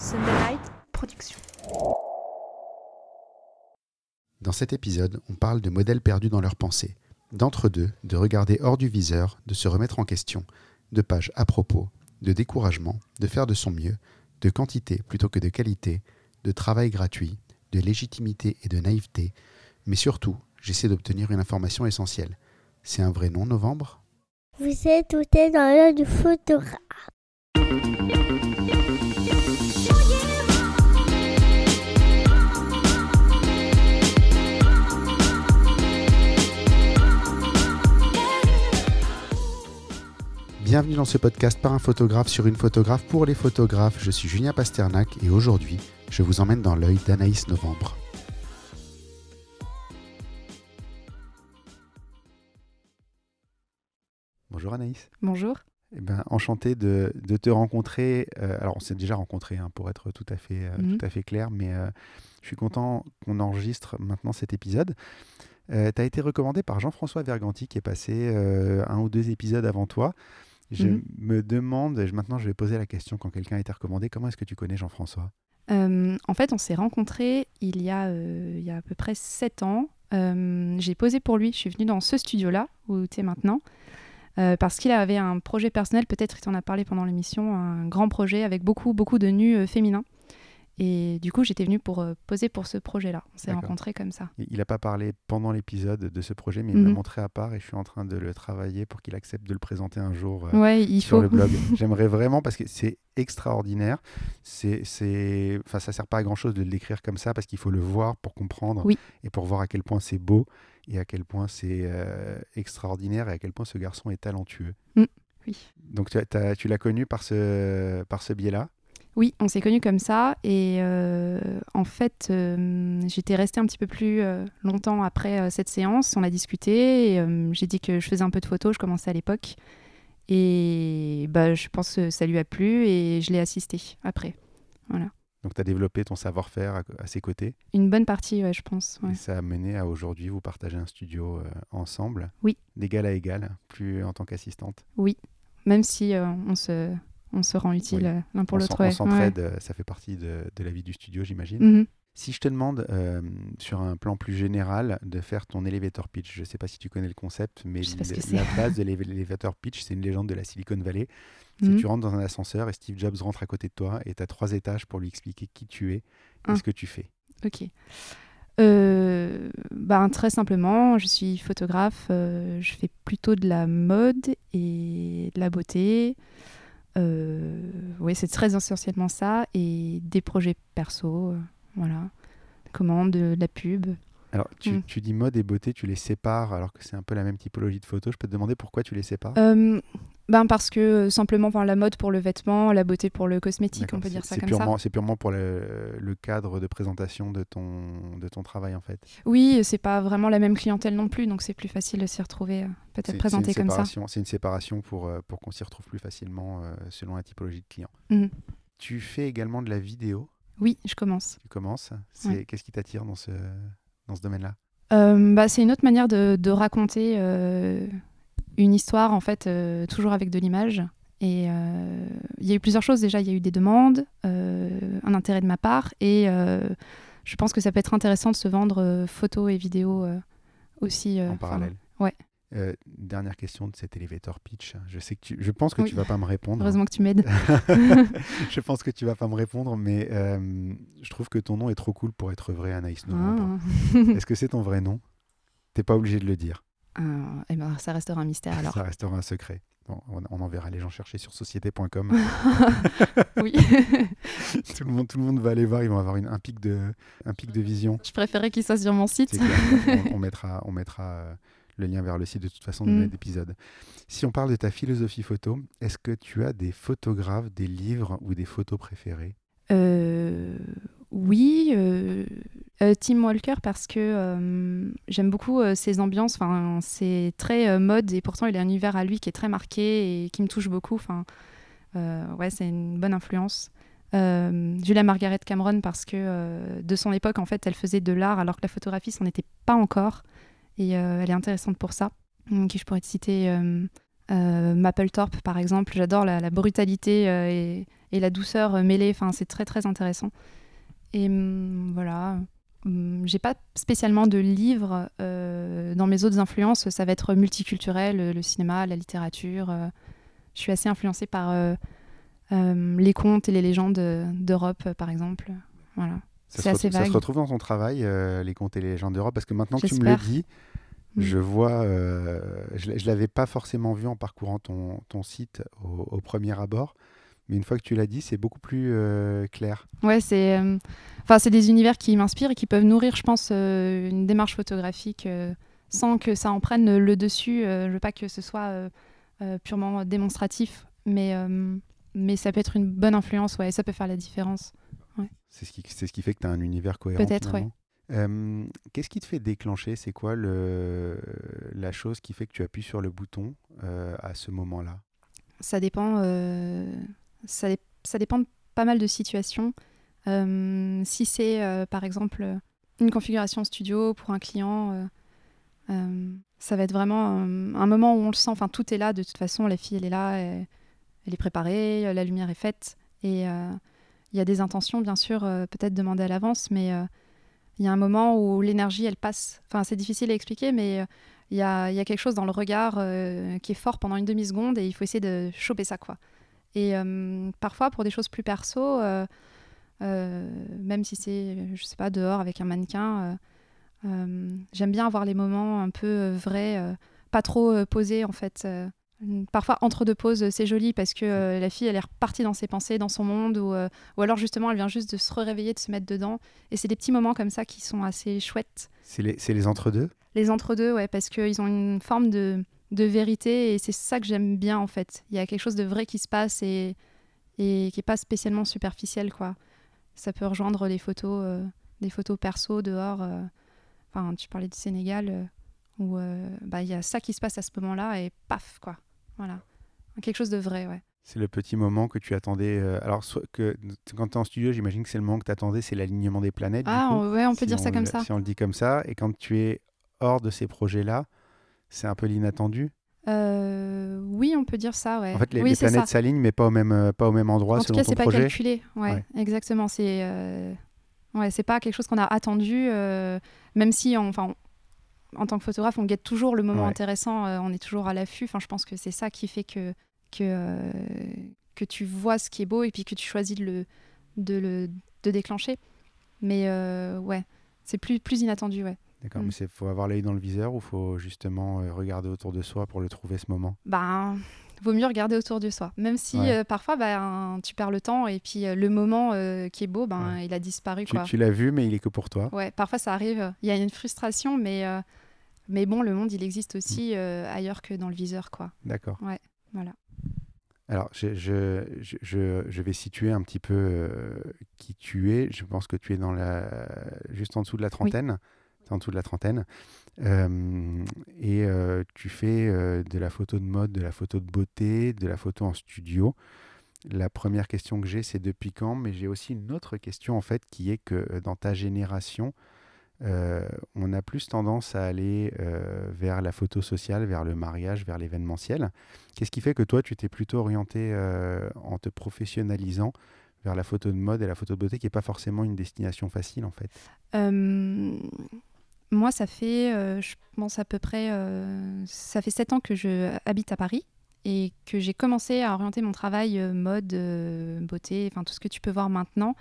Sunderlight Production. Dans cet épisode, on parle de modèles perdus dans leurs pensées, d'entre-deux, de regarder hors du viseur, de se remettre en question, de pages à propos, de découragement, de faire de son mieux, de quantité plutôt que de qualité, de travail gratuit, de légitimité et de naïveté, mais surtout, j'essaie d'obtenir une information essentielle. C'est un vrai nom, novembre? Vous êtes tout est dans l'œil du photographe. Bienvenue dans ce podcast par un photographe sur une photographe pour les photographes. Je suis Julien Pasternak et aujourd'hui, je vous emmène dans l'œil d'Anaïs Novembre. Bonjour Anaïs. Bonjour. Eh ben, enchanté de, de te rencontrer. Euh, alors, on s'est déjà rencontré hein, pour être tout à fait, euh, Mhm. tout à fait clair, mais euh, je suis content qu'on enregistre maintenant cet épisode. tu as été recommandé par Jean-François Verganti qui est passé un ou deux épisodes avant toi. Je Mhm. me demande, maintenant je vais poser la question quand quelqu'un a été recommandé, comment est-ce que tu connais Jean-François? Euh, en fait, on s'est rencontrés il y, a, euh, il y a à peu près 7 ans. Euh, J'ai posé pour lui. Je suis venue dans ce studio-là, où tu es maintenant, parce qu'il avait un projet personnel. Peut-être il t'en a parlé pendant l'émission, un grand projet avec beaucoup, beaucoup de nus féminins. Et du coup, j'étais venue pour euh, poser pour ce projet-là. On s'est rencontrés comme ça. Il n'a pas parlé pendant l'épisode de ce projet, mais il m'a Mhm. montré à part et je suis en train de le travailler pour qu'il accepte de le présenter un jour. euh, Ouais, il sur faut. le blog. J'aimerais vraiment parce que c'est extraordinaire. C'est, enfin, ça sert pas à grand chose de le décrire comme ça parce qu'il faut le voir pour comprendre Oui. et pour voir à quel point c'est beau et à quel point c'est euh, extraordinaire et à quel point ce garçon est talentueux. Oui. Donc tu, as- tu l'as connu par ce, par ce biais-là? Oui, on s'est connus comme ça. Et euh, en fait, euh, j'étais restée un petit peu plus euh, longtemps après cette séance. On a discuté. et, J'ai dit que je faisais un peu de photos. Je commençais à l'époque. Et bah, je pense que ça lui a plu et je l'ai assisté après. Voilà. Donc tu as développé ton savoir-faire à, à ses côtés? Une bonne partie, ouais, je pense. ouais. et ça a mené à aujourd'hui vous partagez un studio ensemble? Oui. D'égal à égal, plus en tant qu'assistante? Même si on, se, on se rend utile Oui. euh, l'un pour l'autre. on s'entraide, euh, ça fait partie de, de la vie du studio, j'imagine. Mhm. Si je te demande, euh, sur un plan plus général, de faire ton elevator pitch, je ne sais pas si tu connais le concept, mais le- la base de l'ele- l'elevator pitch, c'est une légende de la Silicon Valley. Mhm. tu rentres dans un ascenseur et Steve Jobs rentre à côté de toi et tu as trois étages pour lui expliquer qui tu es et Ah. ce que tu fais. Ok. Euh, ben, très simplement, je suis photographe. euh, je fais plutôt de la mode et de la beauté. Euh, oui, c'est très essentiellement ça. Et des projets perso. euh, voilà. Commandes, de la pub. Alors, tu, Mm. tu dis mode et beauté, tu les sépares alors que c'est un peu la même typologie de photo. Je peux te demander pourquoi tu les sépares? Euh, ben parce que euh, simplement enfin, la mode pour le vêtement, la beauté pour le cosmétique, on peut dire ça comme purement, ça. C'est purement pour le, le cadre de présentation de ton, de ton travail en fait. Oui, c'est pas vraiment la même clientèle non plus, donc c'est plus facile de s'y retrouver, euh, peut-être présenté comme ça. C'est une séparation pour, euh, pour qu'on s'y retrouve plus facilement selon la typologie de client. Mhm. Tu fais également de la vidéo? Oui, je commence. Tu commences. Ouais. Qu'est-ce qui t'attire dans ce, dans ce domaine-là Euh, bah, c'est une autre manière de, de raconter euh, une histoire, en fait, euh, toujours avec de l'image. Et euh, il y a eu plusieurs choses déjà. Il y a eu des demandes, euh, un intérêt de ma part, et euh, je pense que ça peut être intéressant de se vendre photos et vidéos aussi. en parallèle ouais. Euh, dernière question de cet elevator pitch. Je sais que tu, je pense que Oui. tu vas pas me répondre. Heureusement que tu m'aides. je pense que tu vas pas me répondre, mais euh, je trouve que ton nom est trop cool pour être vrai, Anaïs Novembre. Ah. Est-ce que c'est ton vrai nom? T'es pas obligé de le dire. Ah, eh ben, ça restera un mystère alors. Ça restera un secret. Bon, on, on enverra les gens chercher sur société.com. oui. tout, le monde, tout le monde va aller voir, ils vont avoir une- un, pic de, un pic de vision. je préférais qu'il soit sur mon site. C'est clair. on, on mettra, on mettra euh, le lien vers le site de toute façon de Mm. l'épisode. Si on parle de ta philosophie photo, est-ce que tu as des photographes, des livres ou des photos préférées? Euh, oui, euh, euh, Tim Walker parce que euh, j'aime beaucoup ses ambiances. Enfin, c'est très mode et pourtant il a un univers à lui qui est très marqué et qui me touche beaucoup. Enfin, ouais, c'est une bonne influence. Euh, Julia Margaret Cameron parce que euh, de son époque en fait elle faisait de l'art alors que la photographie c'en était pas encore et euh, elle est intéressante pour ça. Qui je pourrais te citer euh, euh, Mapplethorpe par exemple. J'adore la, la brutalité et, et la douceur mêlée. Enfin, c'est très très intéressant. Et hum, voilà. Hum, j'ai pas spécialement de livres dans mes autres influences. Ça va être multiculturel, le cinéma, la littérature. je suis assez influencée par les contes et les légendes d'Europe, par exemple. Voilà. Ça, se, ça se retrouve dans ton travail, les contes et les légendes d'Europe, parce que maintenant que tu me le dis, Mm. Je vois, euh, je ne l'avais pas forcément vu en parcourant ton, ton site au, premier abord, mais une fois que tu l'as dit, c'est beaucoup plus euh, clair. Ouais, c'est euh, c'est des univers qui m'inspirent et qui peuvent nourrir, je pense, une démarche photographique sans que ça en prenne le dessus. je veux pas que ce soit purement démonstratif, mais, mais ça peut être une bonne influence, ouais, ça peut faire la différence. Ouais. C'est ce, qui, ce qui fait que tu as un univers cohérent. Peut-être, oui. Qu'est-ce qui te fait déclencher? C'est quoi la chose qui fait que tu appuies sur le bouton à ce moment-là? Ça dépend. ça, dépend de pas mal de situations. si c'est par exemple une configuration studio pour un client, ça va être vraiment un moment où on le sent. Enfin, tout est là. De toute façon, la fille, elle est là, elle, elle est préparée, la lumière est faite. Et il y a des intentions, bien sûr, peut-être demandées à l'avance, mais il y a un moment où l'énergie, elle passe. Enfin, c'est difficile à expliquer, mais euh, il y, a, quelque chose dans le regard euh, qui est fort pendant une demi-seconde et il faut essayer de choper ça, quoi. Et euh, parfois, pour des choses plus perso, même si c'est, je sais pas, dehors avec un mannequin, j'aime bien avoir les moments un peu vrais, pas trop posés, en fait. Parfois, entre deux pauses, c'est joli parce que euh, la fille, elle est repartie dans ses pensées, dans son monde, ou, euh, ou alors justement, elle vient juste de se réveiller, de se mettre dedans. Et c'est des petits moments comme ça qui sont assez chouettes. C'est les, les entre-deux? Les entre-deux, ouais, parce qu'ils ont une forme de, de vérité et c'est ça que j'aime bien en fait. Il y a quelque chose de vrai qui se passe et, et qui n'est pas spécialement superficiel, quoi. Ça peut rejoindre les photos, euh, des photos perso dehors. Enfin, tu parlais du Sénégal, où bah, il y a ça qui se passe à ce moment-là et paf, quoi. Voilà. Quelque chose de vrai, ouais. C'est le petit moment que tu attendais. Euh, alors, que, quand tu es en studio, j'imagine que c'est le moment que tu attendais, c'est l'alignement des planètes. Ah, ouais, on peut dire ça comme ça. Si on le dit comme ça. Et quand tu es hors de ces projets-là, c'est un peu l'inattendu? Euh, Oui, on peut dire ça, ouais. En fait, les, planètes s'alignent, mais pas au même, euh, pas au même endroit. En tout cas, c'est pas calculé. Ouais, exactement. C'est ouais, c'est pas quelque chose qu'on a attendu, même si, enfin, en tant que photographe, on guette toujours le moment intéressant, euh, on est toujours à l'affût. Enfin, je pense que c'est ça qui fait que, que, euh, que tu vois ce qui est beau et puis que tu choisis de le, de le de déclencher. Mais euh, ouais, c'est plus, plus inattendu, ouais. D'accord, mm. mais il faut avoir l'œil dans le viseur ou faut justement regarder autour de soi pour le trouver ce moment? Ben, vaut mieux regarder autour de soi. Même si parfois, ben, tu perds le temps et puis le moment qui est beau, ben, il a disparu. Tu, tu l'as vu, mais il est que pour toi. Ouais, parfois ça arrive. Il y a une frustration, mais mais bon, le monde, il existe aussi mm. euh, ailleurs que dans le viseur, quoi. D'accord. Ouais, voilà. Alors, je, je, je, je, vais situer un petit peu euh, qui tu es. Je pense que tu es dans la, juste en dessous de la trentaine. en dessous de la trentaine. Euh, et tu fais de la photo de mode, de la photo de beauté, de la photo en studio. La première question que j'ai, c'est depuis quand? Mais j'ai aussi une autre question, en fait, qui est que dans ta génération, euh, on a plus tendance à aller euh, vers la photo sociale, vers le mariage, vers l'événementiel. Qu'est-ce qui fait que toi, tu t'es plutôt orienté euh, en te professionnalisant vers la photo de mode et la photo de beauté, qui n'est pas forcément une destination facile en fait? Moi, ça fait, je pense à peu près, ça fait sept ans que je habite à Paris et que j'ai commencé à orienter mon travail mode, beauté, enfin tout ce que tu peux voir maintenant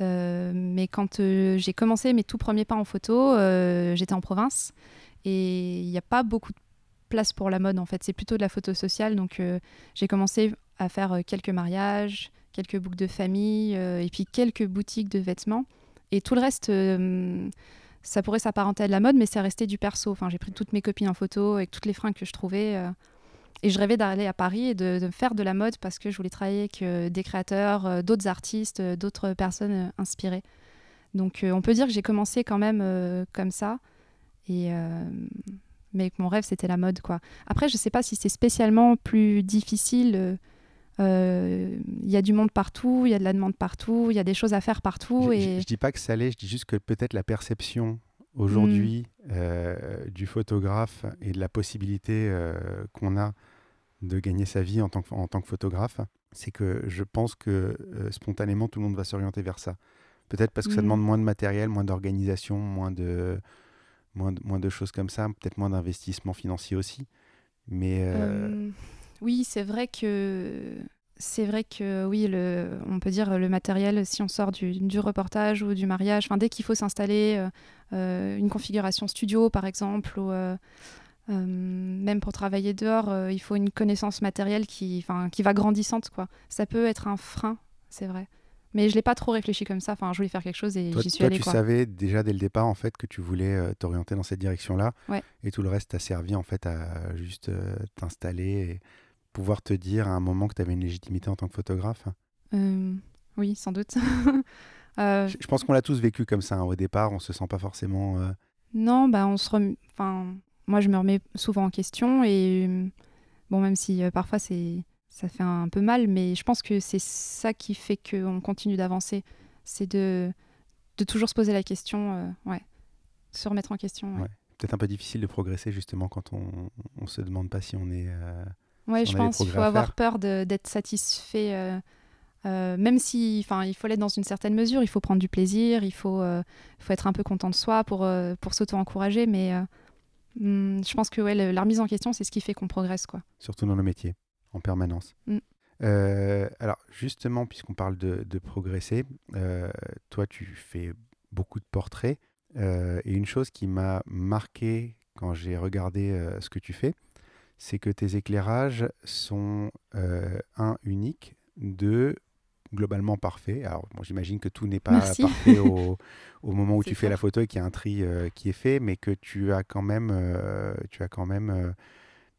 mais quand euh, j'ai commencé mes tout premiers pas en photo, euh, j'étais en province et il n'y a pas beaucoup de place pour la mode en fait. C'est plutôt de la photo sociale. Donc j'ai commencé à faire quelques mariages, quelques boucles de famille et puis quelques boutiques de vêtements. Et tout le reste, ça pourrait s'apparenter à de la mode, mais c'est resté du perso. Enfin, j'ai pris toutes mes copines en photo avec toutes les fringues que je trouvais. Et je rêvais d'aller à Paris et de, faire de la mode parce que je voulais travailler avec euh, des créateurs, euh, d'autres artistes, euh, d'autres personnes inspirées. Donc on peut dire que j'ai commencé quand même comme ça. Et, mais mon rêve, c'était la mode. quoi. Après, je ne sais pas si c'est spécialement plus difficile. Il y a du monde partout, il y a de la demande partout, il y a des choses à faire partout. Je, et... je, dis pas que ça l'est, je dis juste que peut-être la perception aujourd'hui mm. du photographe et de la possibilité qu'on a de gagner sa vie en tant que, en tant que photographe c'est que je pense que euh, spontanément, tout le monde va s'orienter vers ça. Peut-être parce que ça demande moins de matériel, moins d'organisation, moins de, moins, de, moins de choses comme ça, peut-être moins d'investissement financier aussi. Mais euh, Euh, oui, c'est vrai que c'est vrai que oui, le, on peut dire le matériel, si on sort du, du reportage ou du mariage, enfin dès qu'il faut s'installer euh, une configuration studio par exemple, ou euh, même pour travailler dehors, euh, il faut une connaissance matérielle qui, qui va grandissante quoi. Ça peut être un frein, c'est vrai. Mais je l'ai pas trop réfléchi comme ça. Enfin, je voulais faire quelque chose et toi, j'y suis toi, allée tu quoi. savais déjà dès le départ en fait que tu voulais euh, t'orienter dans cette direction-là. Ouais. Et tout le reste t'a servi en fait à juste t'installer et pouvoir te dire à un moment que tu avais une légitimité en tant que photographe? Oui, sans doute. Je je pense qu'on l'a tous vécu comme ça. hein. Au départ, on se sent pas forcément. Non, bah on se rem- enfin, moi je me remets souvent en question et euh, bon, même si euh, parfois c'est ça fait un peu mal, mais je pense que c'est ça qui fait qu'on continue d'avancer, c'est de de toujours se poser la question, euh, ouais, se remettre en question. Ouais, Ouais. Peut-être un peu difficile de progresser justement quand on, on se demande pas si on est. euh, Ouais, si je pense qu'il faut avoir peur d'être satisfait. euh, même si, enfin, il faut l'être dans une certaine mesure, il faut prendre du plaisir, il faut, euh, faut être un peu content de soi pour, euh, pour s'auto-encourager, mais hum, je pense que ouais, le- la remise en question, c'est ce qui fait qu'on progresse, quoi. surtout dans nos métiers, en permanence. Mm. Euh, alors, justement, puisqu'on parle de, de progresser, euh, toi, tu fais beaucoup de portraits. euh, et une chose qui m'a marqué quand j'ai regardé ce que tu fais, c'est que tes éclairages sont, un, uniques, deux, globalement parfaits. Alors, bon, j'imagine que tout n'est pas Merci. parfait au, au moment où tu fais la photo et qu'il y a un tri euh, qui est fait, mais que tu as quand même, euh, tu as quand même euh,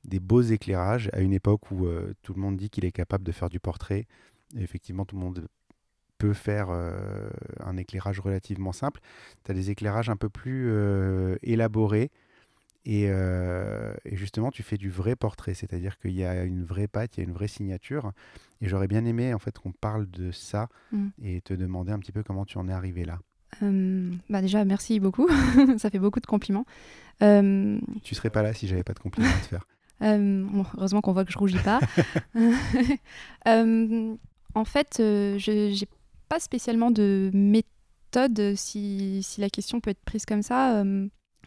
des beaux éclairages à une époque où tout le monde dit qu'il est capable de faire du portrait. Et effectivement, tout le monde peut faire un éclairage relativement simple. Tu as des éclairages un peu plus élaborés. Et, euh, et justement, tu fais du vrai portrait, c'est-à-dire qu'il y a une vraie patte, il y a une vraie signature. Et j'aurais bien aimé en fait qu'on parle de ça Mm. et te demander un petit peu comment tu en es arrivé là. Euh, bah déjà, merci beaucoup, ça fait beaucoup de compliments. Euh, Tu serais pas là si j'avais pas de compliments à te faire. Bon, heureusement qu'on voit que je rougis pas. En fait, euh, je n'ai pas spécialement de méthode, si, si la question peut être prise comme ça.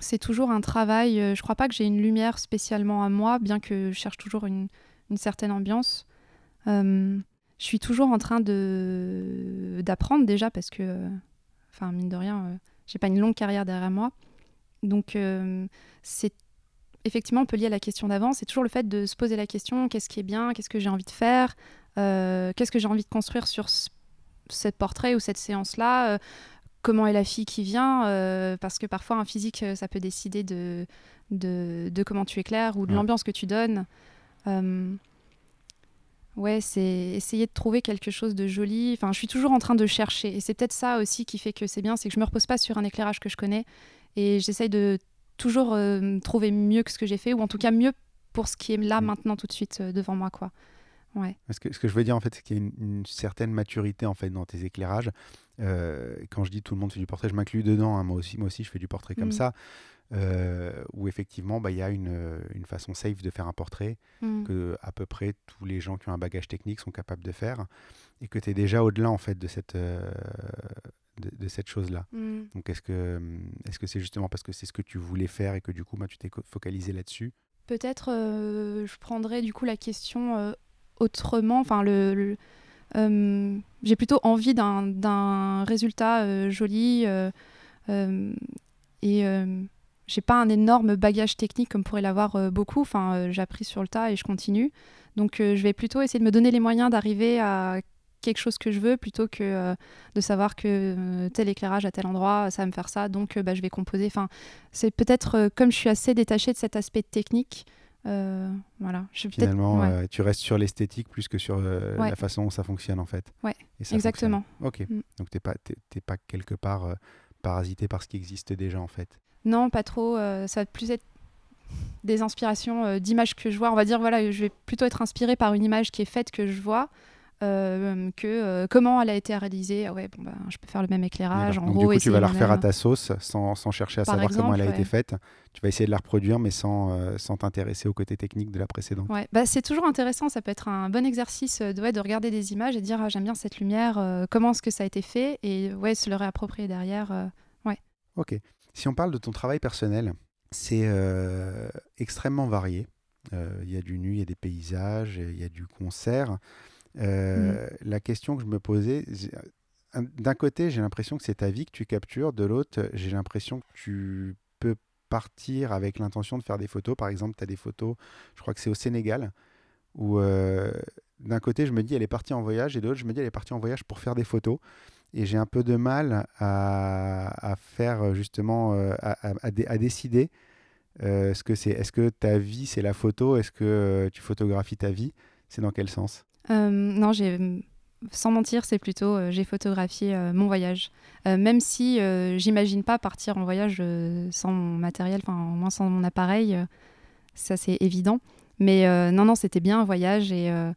C'est toujours un travail. euh, Je crois pas que j'ai une lumière spécialement à moi, bien que je cherche toujours une, certaine ambiance. Euh, je suis toujours en train de d'apprendre déjà parce que, enfin mine de rien, euh, j'ai pas une longue carrière derrière moi. Donc c'est effectivement, on peut lier à la question d'avant, c'est toujours le fait de se poser la question qu'est-ce qui est bien, qu'est-ce que j'ai envie de faire, qu'est-ce que j'ai envie de construire sur ce, portrait ou cette séance-là, euh, comment est la fille qui vient, euh, parce que parfois un physique, euh, ça peut décider de, de, de comment tu éclaires ou de Ouais. l'ambiance que tu donnes. Euh, ouais, c'est essayer de trouver quelque chose de joli. Enfin, je suis toujours en train de chercher, et c'est peut-être ça aussi qui fait que c'est bien, c'est que je me repose pas sur un éclairage que je connais, et j'essaye de toujours euh, trouver mieux que ce que j'ai fait, ou en tout cas mieux pour ce qui est là Mm. maintenant tout de suite devant moi, quoi. Ouais. Ce que, ce que je veux dire en fait, c'est qu'il y a une, une certaine maturité en fait dans tes éclairages. Euh, quand je dis tout le monde fait du portrait, je m'inclus dedans. hein. moi aussi, moi aussi, je fais du portrait comme Mm. ça, euh, où effectivement, bah, il y a une, une façon safe de faire un portrait Mm. que à peu près tous les gens qui ont un bagage technique sont capables de faire, et que tu es déjà au-delà en fait de cette euh, de, de cette chose-là. Mm. Donc est-ce que est-ce que c'est justement parce que c'est ce que tu voulais faire et que du coup, bah, tu t'es focalisé là-dessus? Peut-être euh, je prendrais du coup la question euh, autrement. Enfin, euh, j'ai plutôt envie d'un, résultat euh, joli euh, et j'ai pas un énorme bagage technique comme pourrait l'avoir beaucoup. Enfin, j'ai appris sur le tas et je continue. Donc, je vais plutôt essayer de me donner les moyens d'arriver à quelque chose que je veux plutôt que de savoir que tel éclairage à tel endroit ça va me faire ça donc bah, je vais composer enfin c'est peut-être comme je suis assez détachée de cet aspect technique euh, voilà je Finalement, ouais. euh, tu restes sur l'esthétique plus que sur euh, Ouais. la façon dont ça fonctionne en fait. Ouais, Et exactement. fonctionne. Ok. Mm. Donc t'es pas pas quelque part euh, parasité par ce qui existe déjà en fait. Non, pas trop. ça va plus être des inspirations d'images que je vois. On va dire, voilà, je vais plutôt être inspirée par une image qui est faite que je vois. Euh, que euh, comment elle a été réalisée. Ah ouais, bon, bah, je peux faire le même éclairage. En Donc, gros, du coup, tu vas la refaire à ta sauce sans, sans chercher à Par savoir comment elle a été ouais. faite. Tu vas essayer de la reproduire, mais sans euh, sans t'intéresser au côté technique de la précédente. Ouais, bah, c'est toujours intéressant. Ça peut être un bon exercice euh, de, ouais, de regarder des images et de dire ah, j'aime bien cette lumière, comment est-ce que ça a été fait et ouais, se le réapproprier derrière. euh. Ok. Si on parle de ton travail personnel, c'est extrêmement varié. Il y a du nu, il y a des paysages, il y a du concert. Euh, La question que je me posais, d'un côté, j'ai l'impression que c'est ta vie que tu captures, de l'autre, j'ai l'impression que tu peux partir avec l'intention de faire des photos. Par exemple, tu as des photos, je crois que c'est au Sénégal, où euh, d'un côté, je me dis, elle est partie en voyage, et de l'autre, je me dis, elle est partie en voyage pour faire des photos. Et j'ai un peu de mal à, faire justement, euh, à, à- à dé- à décider ce que c'est. Est-ce que ta vie, c'est la photo? Est-ce que tu photographies ta vie? C'est dans quel sens? Non, j'ai sans mentir, c'est plutôt euh, j'ai photographié euh, mon voyage. Euh, même si euh, j'imagine pas partir en voyage euh, sans mon matériel, enfin au moins sans mon appareil, euh, ça c'est évident. Mais euh, non, non, c'était bien un voyage et, euh,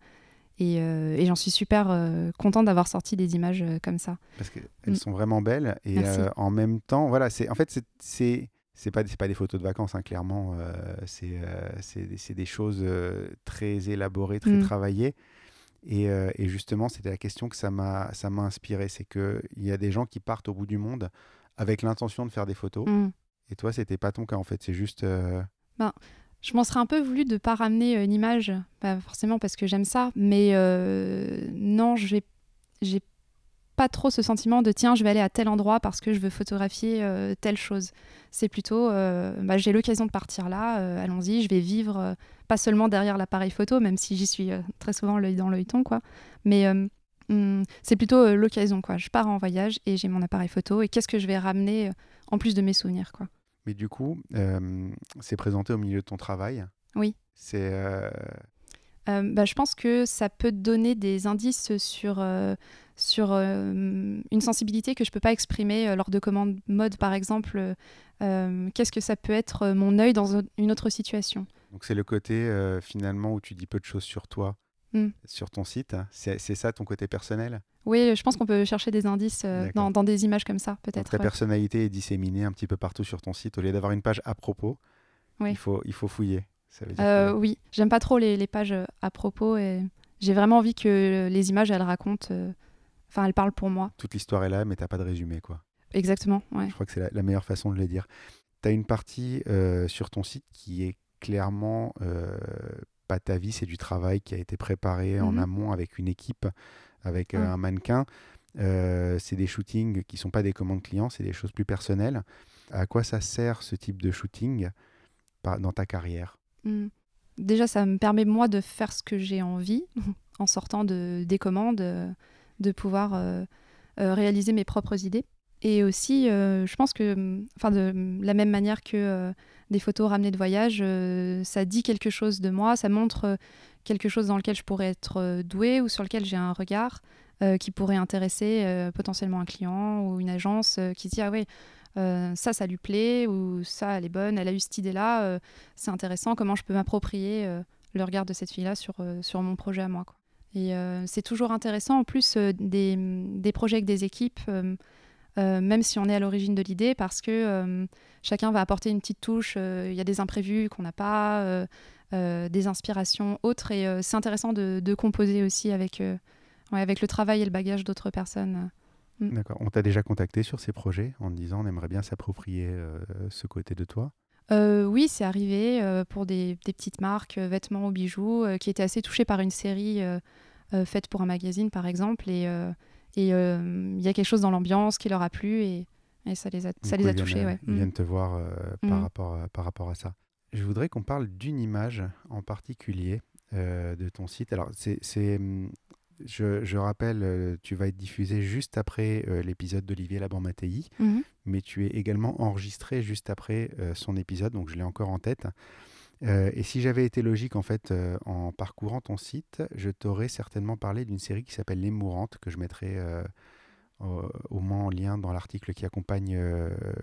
et, euh, et j'en suis super euh, contente d'avoir sorti des images euh, comme ça. Parce qu'elles Mm. sont vraiment belles. Et euh, en même temps, voilà, c'est en fait, c'est- c'est. Pas, pas des photos de vacances, hein, clairement. euh, c'est euh, des- des choses euh, très élaborées, très Mm. travaillées. Et, euh, et justement, c'était la question que ça m'a ça m'a inspiré. C'est qu'il y a des gens qui partent au bout du monde avec l'intention de faire des photos. Mm. Et toi, c'était pas ton cas, en fait. C'est juste. euh, Je m'en serais un peu voulu de pas ramener euh, une image, pas forcément parce que j'aime ça, mais non, j'ai pas trop ce sentiment de tiens, je vais aller à tel endroit parce que je veux photographier euh, telle chose. C'est plutôt euh, bah, j'ai l'occasion de partir là, euh, allons-y, je vais vivre pas seulement derrière l'appareil photo, même si j'y suis euh, très souvent l'œil dans l'œilleton, quoi. Mais euh, hum, c'est plutôt euh, l'occasion, quoi. Je pars en voyage et j'ai mon appareil photo et qu'est-ce que je vais ramener en plus de mes souvenirs, quoi. Mais du coup, c'est présenté au milieu de ton travail. Oui. C'est. euh, bah, je pense que ça peut donner des indices sur, euh, sur euh, une sensibilité que je peux pas exprimer lors de commandes mode, par exemple. Qu'est-ce que ça peut être mon œil dans un- une autre situation Donc, c'est le côté euh, finalement où tu dis peu de choses sur toi, Mm. sur ton site. C'est ça ton côté personnel? Oui, je pense qu'on peut chercher des indices euh, dans, dans des images comme ça, peut-être. ta ouais. personnalité est disséminée un petit peu partout sur ton site. Au lieu d'avoir une page à propos, Oui. il, faut, il faut fouiller. Ça veut dire Euh, que- oui, j'aime pas trop les, les pages à propos et j'ai vraiment envie que les images, elles racontent, enfin, elles parlent pour moi. toute l'histoire est là, mais t'as pas de résumé. quoi. Exactement, ouais. Je crois que c'est la, la meilleure façon de le dire. Tu as une partie euh, sur ton site qui est clairement euh, pas ta vie, c'est du travail qui a été préparé en Mhm. amont avec une équipe, avec euh, un mannequin. Euh, c'est des shootings qui sont pas des commandes clients, c'est des choses plus personnelles. À quoi ça sert ce type de shooting dans ta carrière? Mm. Déjà, ça me permet moi de faire ce que j'ai envie en sortant de, des commandes, de pouvoir euh, réaliser mes propres idées. Et aussi, euh, je pense que, mm, enfin, de la même manière que euh, des photos ramenées de voyage, euh, ça dit quelque chose de moi, ça montre quelque chose dans lequel je pourrais être douée ou sur lequel j'ai un regard qui pourrait intéresser potentiellement un client ou une agence qui dit ah euh, ça ça lui plaît ou ça elle est bonne, elle a eu cette idée là, c'est intéressant comment je peux m'approprier le regard de cette fille là sur sur mon projet à moi. Et c'est toujours intéressant en plus des, des projets avec des équipes. Euh, même si on est à l'origine de l'idée, parce que euh, chacun va apporter une petite touche. euh, Il y a des imprévus qu'on n'a pas, des inspirations autres, et c'est intéressant de, de composer aussi avec, ouais, avec le travail et le bagage d'autres personnes. Mm. D'accord. On t'a déjà contacté sur ces projets en te disant on aimerait bien s'approprier ce côté de toi? Oui, c'est arrivé pour des, des petites marques, vêtements ou bijoux, qui étaient assez touchées par une série faite pour un magazine, par exemple, et et, euh, il y a quelque chose dans l'ambiance qui leur a plu, et, et ça les a, ça Du les coup, a ils viennent, touchés. euh, Ouais. Ils Mm. viennent te voir euh, par, Mm. rapport, à- par rapport à ça. Je voudrais qu'on parle d'une image en particulier euh, de ton site. Alors, c'est, hum, je, je rappelle, tu vas être diffusé juste après l'épisode d'Olivier Laban-Mattei, Mhm. mais tu es également enregistré juste après son épisode, donc je l'ai encore en tête. Euh, et si j'avais été logique, en fait, euh, en parcourant ton site, je t'aurais certainement parlé d'une série qui s'appelle Les Mourantes, que je mettrai euh, au, moins en lien dans l'article qui accompagne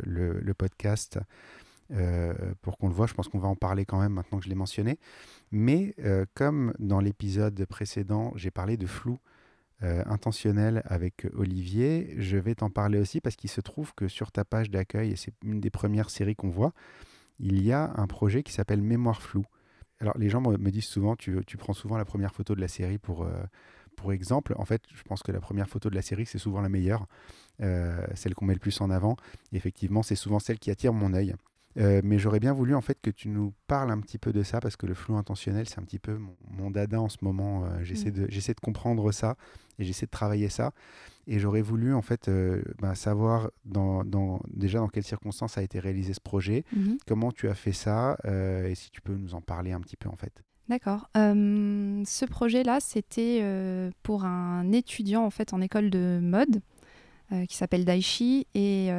le, le podcast pour qu'on le voit. Je pense qu'on va en parler quand même maintenant que je l'ai mentionné. Mais comme dans l'épisode précédent, j'ai parlé de flou intentionnel avec Olivier. Je vais t'en parler aussi parce qu'il se trouve que sur ta page d'accueil, et c'est une des premières séries qu'on voit, il y a un projet qui s'appelle Mémoire floue. Alors les gens me disent souvent, tu, prends souvent la première photo de la série pour, euh, pour exemple. En fait, je pense que la première photo de la série, c'est souvent la meilleure, euh, celle qu'on met le plus en avant. effectivement, c'est souvent celle qui attire mon œil. Euh, mais j'aurais bien voulu en fait que tu nous parles un petit peu de ça parce que le flou intentionnel c'est un petit peu mon, dada en ce moment. Euh, j'essaie mm. de j'essaie de comprendre ça et j'essaie de travailler ça. Et j'aurais voulu en fait euh, bah, savoir dans, dans, déjà dans quelles circonstances a été réalisé ce projet, mm-hmm. comment tu as fait ça et si tu peux nous en parler un petit peu en fait. D'accord. ce projet-là, c'était pour un étudiant en fait en école de mode qui s'appelle Daichi et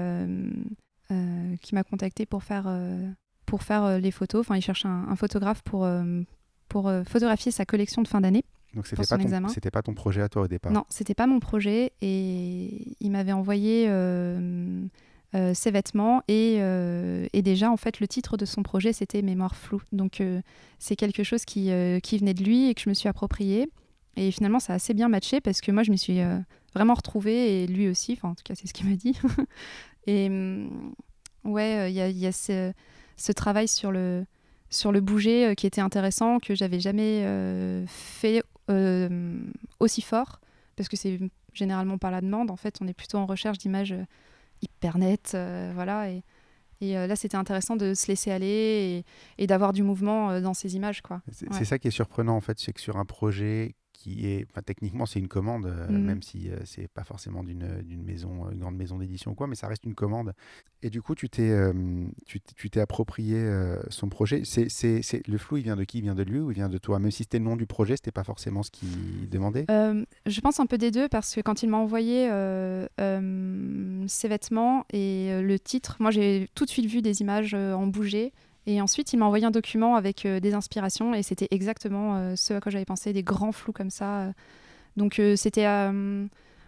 qui m'a contacté pour faire, euh, pour faire euh, les photos. Enfin, il cherche un, photographe pour, pour photographier sa collection de fin d'année. Donc c'était pas, ton, c'était pas ton projet à toi au départ? Non, c'était pas mon projet et il m'avait envoyé ses vêtements et, et, déjà en fait le titre de son projet c'était Mémoire floue. Donc c'est quelque chose qui, qui venait de lui et que je me suis approprié. Et finalement ça a assez bien matché parce que moi je me suis vraiment retrouvée et lui aussi, enfin en tout cas c'est ce qu'il m'a dit. Et mm, ouais, il y a, ce, travail sur le, sur le bouger euh, qui était intéressant, que j'avais jamais euh, fait euh, aussi fort, parce que c'est généralement pas la demande. En fait, on est plutôt en recherche d'images hyper nettes, voilà. Et, et là, c'était intéressant de se laisser aller et, et d'avoir du mouvement dans ces images, quoi. C'est ça qui est surprenant, en fait, c'est que sur un projet qui est, enfin, techniquement, c'est une commande, euh, mhm. même si euh, c'est pas forcément d'une, d'une maison, euh, une grande maison d'édition ou quoi, mais ça reste une commande. Et du coup, tu t'es, tu, tu, t'es approprié son projet. C'est, c'est, c'est, le flou, il vient de qui? Il vient de lui ou il vient de toi? Même si c'était le nom du projet, c'était pas forcément ce qu'il demandait? Je pense un peu des deux parce que quand il m'a envoyé ses vêtements et le titre, moi j'ai tout de suite vu des images en bouger. Et ensuite, il m'a envoyé un document avec euh, des inspirations et c'était exactement euh, ce à quoi j'avais pensé, des grands flous comme ça. Euh. Donc c'était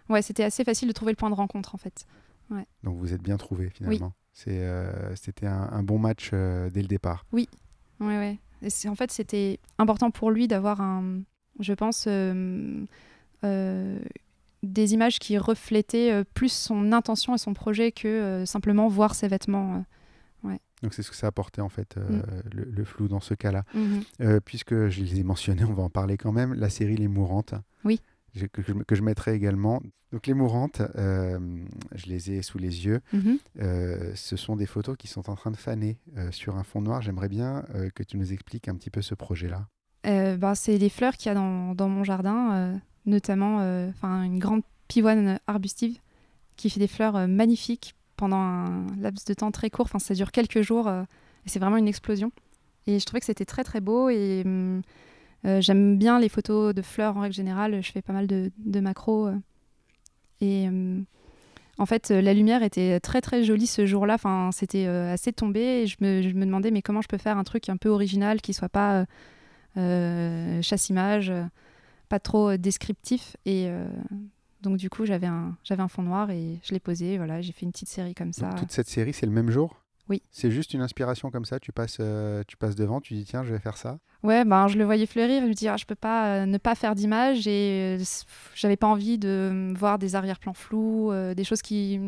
ouais, c'était assez facile de trouver le point de rencontre en fait. Ouais. Donc vous êtes bien trouvé finalement. C'est c'était un, bon match dès le départ. Oui, ouais, ouais. Et en fait, c'était important pour lui d'avoir un, je pense, des images qui reflétaient plus son intention et son projet que simplement voir ses vêtements. Donc c'est ce que ça apportait en fait euh, mm. le, flou dans ce cas-là. Mm-hmm. Euh, puisque je les ai mentionnés, on va en parler quand même, la série Les Mourantes. Oui. Que, que, je mettrai également. Donc les Mourantes, euh, je les ai sous les yeux. Mm-hmm. ce sont des photos qui sont en train de faner sur un fond noir. J'aimerais bien que tu nous expliques un petit peu ce projet-là. bah, c'est les fleurs qu'il y a dans, dans mon jardin, notamment une grande pivoine arbustive qui fait des fleurs magnifiques pendant un laps de temps très court. Enfin, ça dure quelques jours euh, c'est vraiment une explosion. Et je trouvais que c'était très très beau et hum, euh, j'aime bien les photos de fleurs en règle générale. Je fais pas mal de, macros. Euh. et hum, en fait, la lumière était très très jolie ce jour-là. Enfin, c'était assez tombé et je me, je me, demandais mais comment je peux faire un truc un peu original qui soit pas chasse-image, pas trop descriptif. Et donc du coup, j'avais un, j'avais un fond noir et je l'ai posé. Voilà, j'ai fait une petite série comme ça. toute cette série, c'est le même jour? Oui. C'est juste une inspiration comme ça. Tu passes, euh, tu passes devant, tu dis tiens, je vais faire ça? Ouais, ben je le voyais fleurir. Je me dis ah, je peux pas euh, ne pas faire d'image et euh, j'avais pas envie de voir des arrière-plans flous, des choses qui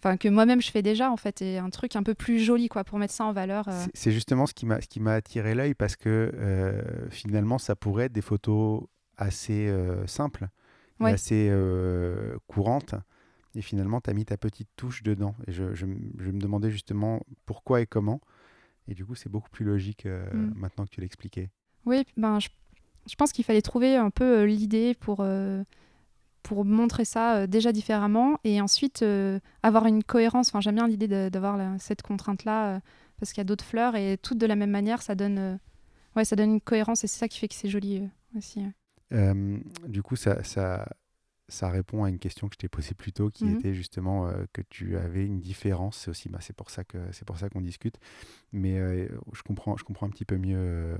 Enfin, que moi-même je fais déjà en fait et un truc un peu plus joli quoi pour mettre ça en valeur c'est justement ce qui m'a ce qui m'a attiré l'œil parce que finalement ça pourrait être des photos assez simples assez euh, courante. Et finalement, tu as mis ta petite touche dedans. Et je, je, me demandais justement pourquoi et comment. Et du coup, c'est beaucoup plus logique euh, mm. maintenant que tu l'expliquais. Oui, ben, je, je pense qu'il fallait trouver un peu euh, l'idée pour, pour montrer ça déjà différemment et ensuite avoir une cohérence. Enfin, j'aime bien l'idée d'avoir cette contrainte-là parce qu'il y a d'autres fleurs et toutes de la même manière, ça donne, ouais, ça donne une cohérence et c'est ça qui fait que c'est joli aussi. Euh, du coup, ça, ça, ça, répond à une question que je t'ai posée plus tôt, qui mhm. était justement euh, que tu avais une différence. C'est aussi, bah, c'est pour ça que c'est pour ça qu'on discute. Mais euh, je comprends, je comprends un petit peu mieux,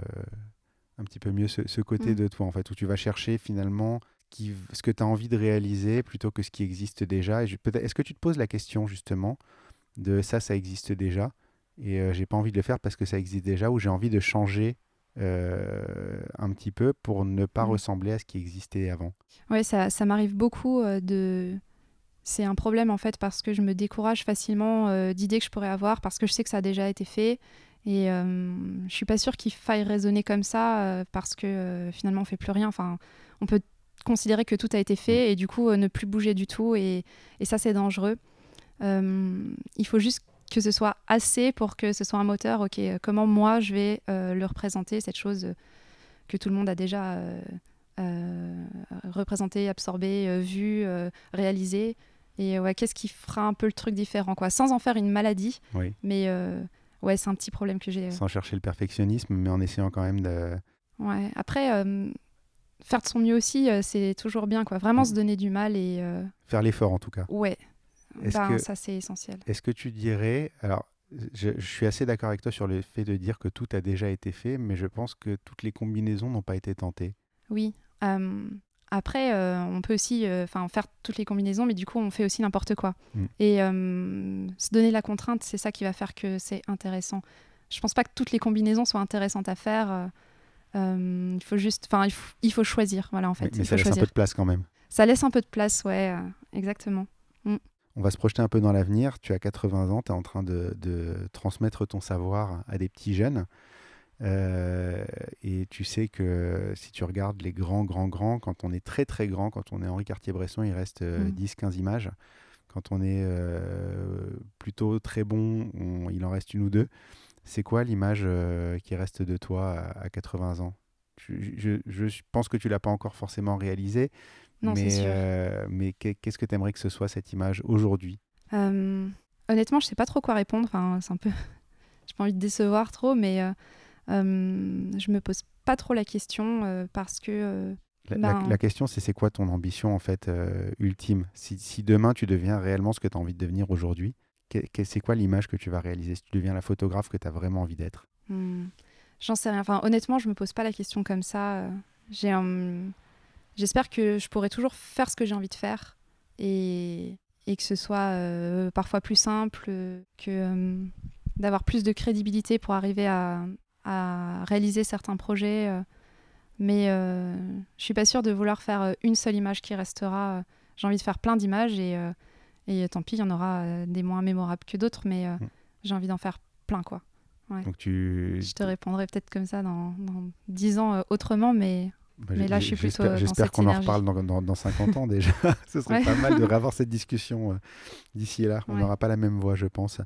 un petit peu mieux ce, côté mhm. de toi en fait, où tu vas chercher finalement qui, ce que tu as envie de réaliser plutôt que ce qui existe déjà. est-ce que tu te poses la question justement de ça, ça existe déjà et j'ai pas envie de le faire parce que ça existe déjà, ou j'ai envie de changer un petit peu pour ne pas Mm. ressembler à ce qui existait avant. Ouais, ça, ça m'arrive beaucoup euh, de. C'est un problème en fait parce que je me décourage facilement euh, d'idées que je pourrais avoir parce que je sais que ça a déjà été fait et euh, je suis pas sûre qu'il faille raisonner comme ça euh, parce que euh, finalement on fait plus rien. Enfin, on peut considérer que tout a été fait et du coup euh, ne plus bouger du tout et, et ça c'est dangereux. Euh, il faut juste que ce soit assez pour que ce soit un moteur. Ok, euh, comment moi je vais euh, le représenter cette chose euh, que tout le monde a déjà euh, euh, représenté, absorbé, euh, vu, euh, réalisé. Et ouais, qu'est-ce qui fera un peu le truc différent, quoi, sans en faire une maladie. Oui. Mais ouais, c'est un petit problème que j'ai. Sans chercher le perfectionnisme, mais en essayant quand même de. Ouais. Après, faire de son mieux aussi, euh, c'est toujours bien, quoi. Vraiment Mm. se donner du mal et euh, Faire l'effort en tout cas. ouais. Est-ce Ben, que- ça c'est essentiel. Est-ce que tu dirais, alors je, je suis assez d'accord avec toi sur le fait de dire que tout a déjà été fait, mais je pense que toutes les combinaisons n'ont pas été tentées. Oui. Euh, après, euh, on peut aussi euh, faire toutes les combinaisons, mais du coup, on fait aussi n'importe quoi. Mm. Et se donner la contrainte, c'est ça qui va faire que c'est intéressant. Je pense pas que toutes les combinaisons soient intéressantes à faire. euh, il faut juste, enfin, il, faut- il faut choisir. Voilà, en fait, mais mais il ça faut laisse un peu de place quand même. Ça laisse un peu de place, ouais, exactement. On va se projeter un peu dans l'avenir. Tu as 80 ans, tu es en train de, de transmettre ton savoir à des petits jeunes. Euh, et tu sais que si tu regardes les grands, grands, grands, quand on est très, très grand, quand on est Henri Cartier-Bresson, il reste euh, Mm. 10-15 images. Quand on est euh, plutôt très bon, on- il en reste une ou deux. C'est quoi l'image qui reste de toi à, à 80 ans? Je, je- je pense que tu l'as pas encore forcément réalisé, Non, mais, sûr. euh, mais qu'est-ce que tu aimerais que ce soit cette image aujourd'hui? Euh, honnêtement, je sais pas trop quoi répondre. Enfin, c'est un peu. J'ai pas envie de décevoir trop, mais euh, je me pose pas trop la question parce que. La, Ben- la question, c'est c'est quoi ton ambition en fait ultime? Si, si demain tu deviens réellement ce que tu as envie de devenir aujourd'hui, c'est quoi l'image que tu vas réaliser? Si tu deviens la photographe que tu as vraiment envie d'être? Hmm, J'en sais rien. Enfin, honnêtement, je me pose pas la question comme ça. J'ai un- J'espère que je pourrai toujours faire ce que j'ai envie de faire et, et que ce soit euh, parfois plus simple, euh, que euh, d'avoir plus de crédibilité pour arriver à, à réaliser certains projets. euh, mais je suis pas sûre de vouloir faire une seule image qui restera. J'ai envie de faire plein d'images et, et tant pis, il y en aura des moins mémorables que d'autres, mais Mm. j'ai envie d'en faire plein, quoi. Donc tu. Je te répondrai peut-être comme ça dans, dans 10 ans autrement, mais Bah, mais là, je suis j'espère- plutôt, euh, J'espère qu'on en reparle dans, dans- dans 50 ans déjà. Ce serait Ouais. pas mal de réavoir cette discussion euh, d'ici là. On Ouais. n'aura pas la même voix, je pense.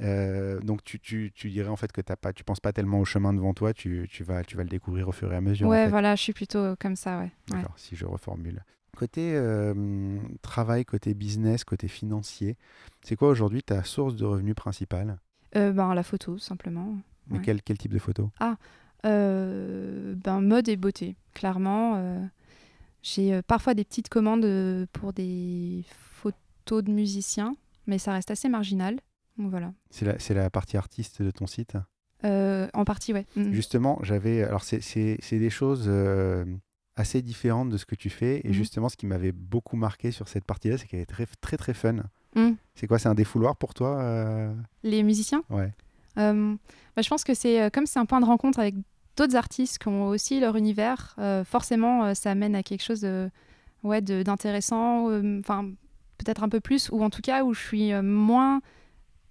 Euh, donc tu, tu- tu dirais en fait que t'as pas, tu penses pas tellement au chemin devant toi, tu, tu vas, tu vas le découvrir au fur et à mesure. en ouais, fait. voilà, je suis plutôt comme ça, ouais. si je reformule. Côté euh, travail, côté business, côté financier, c'est quoi aujourd'hui ta source de revenus principale? Euh, ben, la photo, simplement. Mais quel, quel type de photo? Euh, ben, mode et beauté, clairement. euh, J'ai euh, parfois des petites commandes euh, pour des photos de musiciens, mais ça reste assez marginal. Donc voilà. C'est la, c'est la partie artiste de ton site? Euh, en partie, ouais. Mm. Justement, j'avais. Alors, c'est- c'est c'est des choses euh, assez différentes de ce que tu fais. Et Mhm. justement, ce qui m'avait beaucoup marqué sur cette partie-là, c'est qu'elle est très, très, très fun. Mm. C'est quoi C'est un défouloir pour toi euh? Les musiciens? Ouais. Euh, bah, je pense que c'est euh, comme c'est un point de rencontre avec d'autres artistes qui ont aussi leur univers, euh, forcément euh, ça amène à quelque chose de, ouais, de- d'intéressant, euh, enfin peut-être un peu plus, ou en tout cas où je suis euh, moins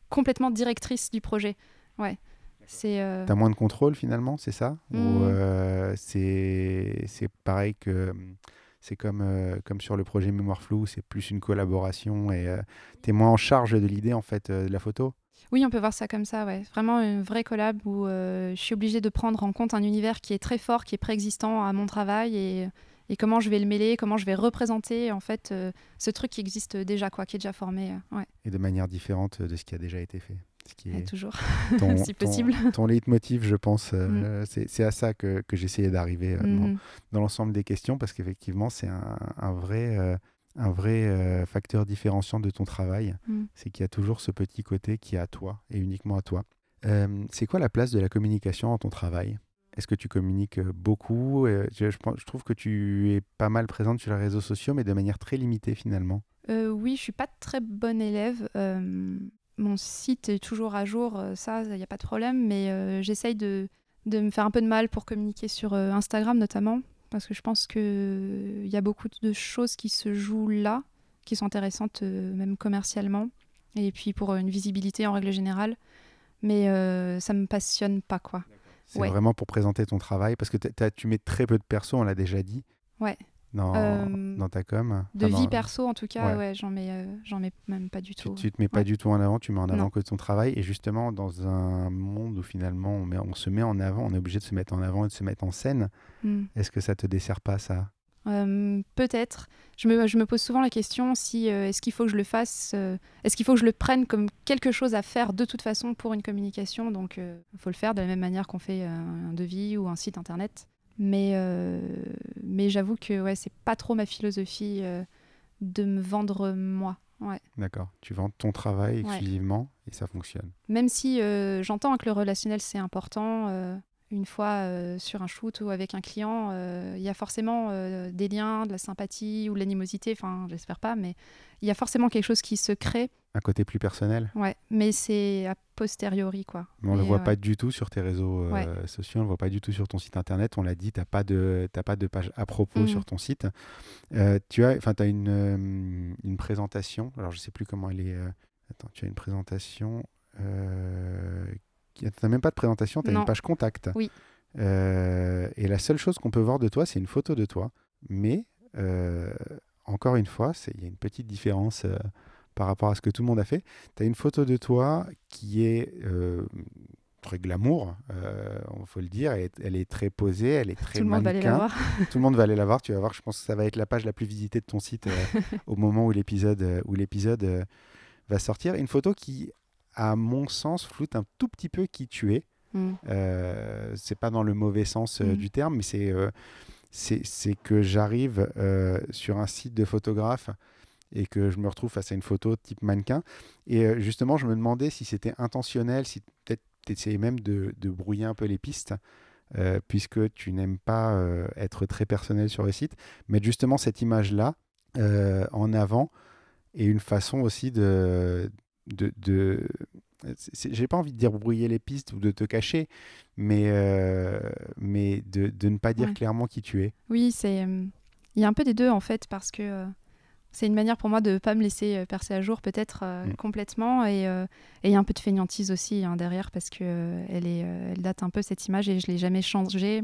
complètement directrice du projet. Ouais. C'est euh, T'as moins de contrôle finalement, c'est ça? Ou euh, c'est c'est pareil que c'est comme, euh, comme sur le projet Mémoire Floue, c'est plus une collaboration et euh, t'es moins en charge de l'idée en fait euh, de la photo? Oui, on peut voir ça comme ça, ouais. Vraiment une vraie collab où euh, je suis obligée de prendre en compte un univers qui est très fort, qui est préexistant à mon travail et, et comment je vais le mêler, comment je vais représenter en fait euh, ce truc qui existe déjà, quoi, qui est déjà formé. euh, ouais, et de manière différente de ce qui a déjà été fait. Ce qui et est toujours. ton, si ton- possible. ton leitmotiv, je pense, euh, c'est c'est à ça que, que j'essayais d'arriver euh, dans, Mhm. dans l'ensemble des questions parce qu'effectivement, c'est un, un vrai, un vrai euh, facteur différenciant de ton travail. Mm. C'est qu'il y a toujours ce petit côté qui est à toi et uniquement à toi. Euh, c'est quoi la place de la communication dans ton travail? Est-ce que tu communiques euh, beaucoup? Je, je pense- je trouve que tu es pas mal présente sur les réseaux sociaux, mais de manière très limitée finalement. Euh, oui, je suis pas très bonne élève. mon site est toujours à jour, ça, il n'y a pas de problème, mais j'essaye de, de me faire un peu de mal pour communiquer sur Instagram notamment, parce que je pense qu'il y a beaucoup de choses qui se jouent là, qui sont intéressantes même commercialement, et puis pour une visibilité en règle générale. Mais ça me passionne pas, quoi. C'est vraiment pour présenter ton travail, parce que tu mets très peu de persos, on l'a déjà dit. Ouais dans, euh, dans ta com De vie perso, en tout cas, ouais, j'en mets, euh, j'en mets même pas du tout. Tu, te mets pas du tout en avant, tu mets en avant que ton travail. Et justement, dans un monde où finalement on, met, on, se met en avant, on est obligé de se mettre en avant et de se mettre en scène, hmm. est-ce que ça te dessert pas ça? Euh, Peut-être. Je me, je me, pose souvent la question si est-ce qu'il faut que je le fasse, est-ce qu'il faut que je le prenne comme quelque chose à faire de toute façon pour une communication? Donc, il faut le faire de la même manière qu'on fait un devis ou un site internet. Mais, euh, mais j'avoue que ouais, c'est pas trop ma philosophie euh, de me vendre moi. Ouais. D'accord. Tu vends ton travail exclusivement et ça fonctionne. Même si euh, j'entends que le relationnel c'est important, une fois sur un shoot ou avec un client, il y a forcément des liens, de la sympathie ou de l'animosité. Enfin, j'espère pas, mais il y a forcément quelque chose qui se crée un côté plus personnel. Ouais, mais c'est a posteriori quoi. Mais on ne le voit pas du tout sur tes réseaux euh, sociaux, on le voit pas du tout sur ton site internet. On l'a dit, tu n'as pas, de, pas de page à propos sur ton site. Euh, tu as, as une, euh, une présentation, alors je ne sais plus comment elle est. attends, tu as une présentation. tu n'as même pas de présentation, tu as une page contact. Oui. et la seule chose qu'on peut voir de toi, c'est une photo de toi. Mais encore une fois, il y a une petite différence par rapport à ce que tout le monde a fait. Tu as une photo de toi qui est euh, très glamour, il euh, faut le dire. Elle est, très posée, elle est très Tout le monde va aller la voir. tout le monde va aller la voir. Tu vas voir, je pense que ça va être la page la plus visitée de ton site euh, au moment où l'épisode où l'épisode va sortir. Une photo qui, à mon sens, floute un tout petit peu qui tu es. Mm. c'est pas dans le mauvais sens mm. du terme, mais c'est c'est que j'arrive sur un site de photographe et que je me retrouve face à une photo type mannequin. Et euh, justement, je me demandais si c'était intentionnel, si peut-être tu essayais même de, de, brouiller un peu les pistes. Euh, puisque tu n'aimes pas euh, être très personnel sur le site, mettre justement cette image-là en avant et une façon aussi de, de, de j'ai pas envie de dire brouiller les pistes ou de te cacher, mais, mais de, de, ne pas dire clairement qui tu es. Oui, c'est il y a un peu des deux en fait, parce que c'est une manière pour moi de ne pas me laisser euh, percer à jour peut-être euh, mm. complètement euh, et il y a un peu de fainéantise aussi hein, derrière parce que elle, est, elle date un peu cette image et je l'ai jamais changée.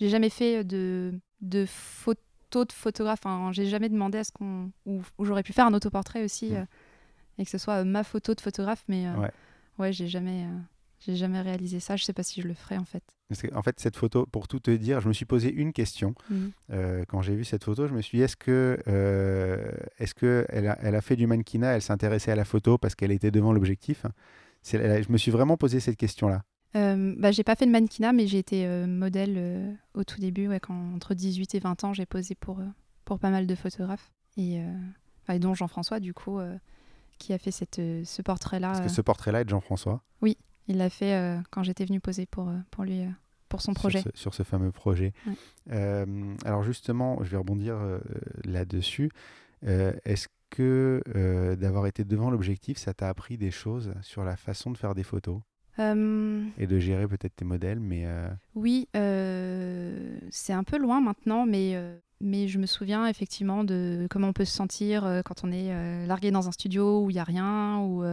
J'ai jamais fait de, de photos de photographe. Enfin, j'ai jamais demandé à ce qu'on ou, j'aurais pu faire un autoportrait aussi mm. et que ce soit ma photo de photographe, mais ouais, ouais j'ai jamais j'ai jamais réalisé ça. Je sais pas si je le ferai en fait. en fait, cette photo, pour tout te dire, je me suis posé une question mhm. euh, quand j'ai vu cette photo. Je me suis dit, est-ce que, euh, est-ce que elle a, elle a, fait du mannequinat Elle s'intéressait à la photo parce qu'elle était devant l'objectif? Je me suis vraiment posé cette question-là. Euh, bah, j'ai pas fait de mannequinat, mais j'ai été euh, modèle au tout début, ouais, quand, entre 18 et 20 ans, j'ai posé pour, pour pas mal de photographes. Et, et dont Jean-François, du coup, qui a fait cette, ce portrait-là. Parce que ce portrait-là est de Jean-François Oui, il l'a fait euh, quand j'étais venue poser pour, euh, pour lui, euh, pour son projet. Sur ce, fameux projet. alors justement, je vais rebondir là-dessus. Est-ce que d'avoir été devant l'objectif, ça t'a appris des choses sur la façon de faire des photos? Et de gérer peut-être tes modèles, mais... Oui, c'est un peu loin maintenant, mais, mais je me souviens effectivement de comment on peut se sentir quand on est largué dans un studio où il n'y a rien, ou,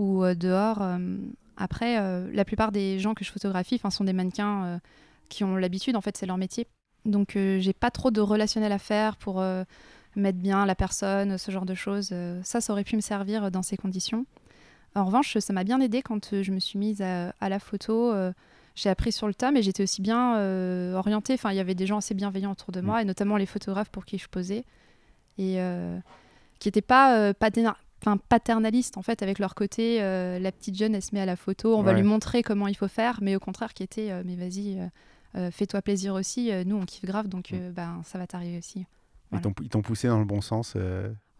ou dehors. Après, euh, la plupart des gens que je photographie sont des mannequins euh, qui ont l'habitude, en fait, c'est leur métier. Donc, euh, j'ai pas trop de relationnel à faire pour mettre bien la personne, ce genre de choses. ça, ça aurait pu me servir dans ces conditions. En revanche, ça m'a bien aidé quand je me suis mise à, la photo. j'ai appris sur le tas, mais j'étais aussi bien orientée. Enfin, il y avait des gens assez bienveillants autour de moi, mm. et notamment les photographes pour qui je posais, et qui n'étaient pas, pas, enfin paternalistes en fait avec leur côté euh, la petite jeune elle se met à la photo on va lui montrer comment il faut faire mais au contraire qui était euh, mais vas-y euh, fais-toi plaisir aussi nous on kiffe grave donc ben ça va t'arriver aussi. Ils t'ont poussé dans le bon sens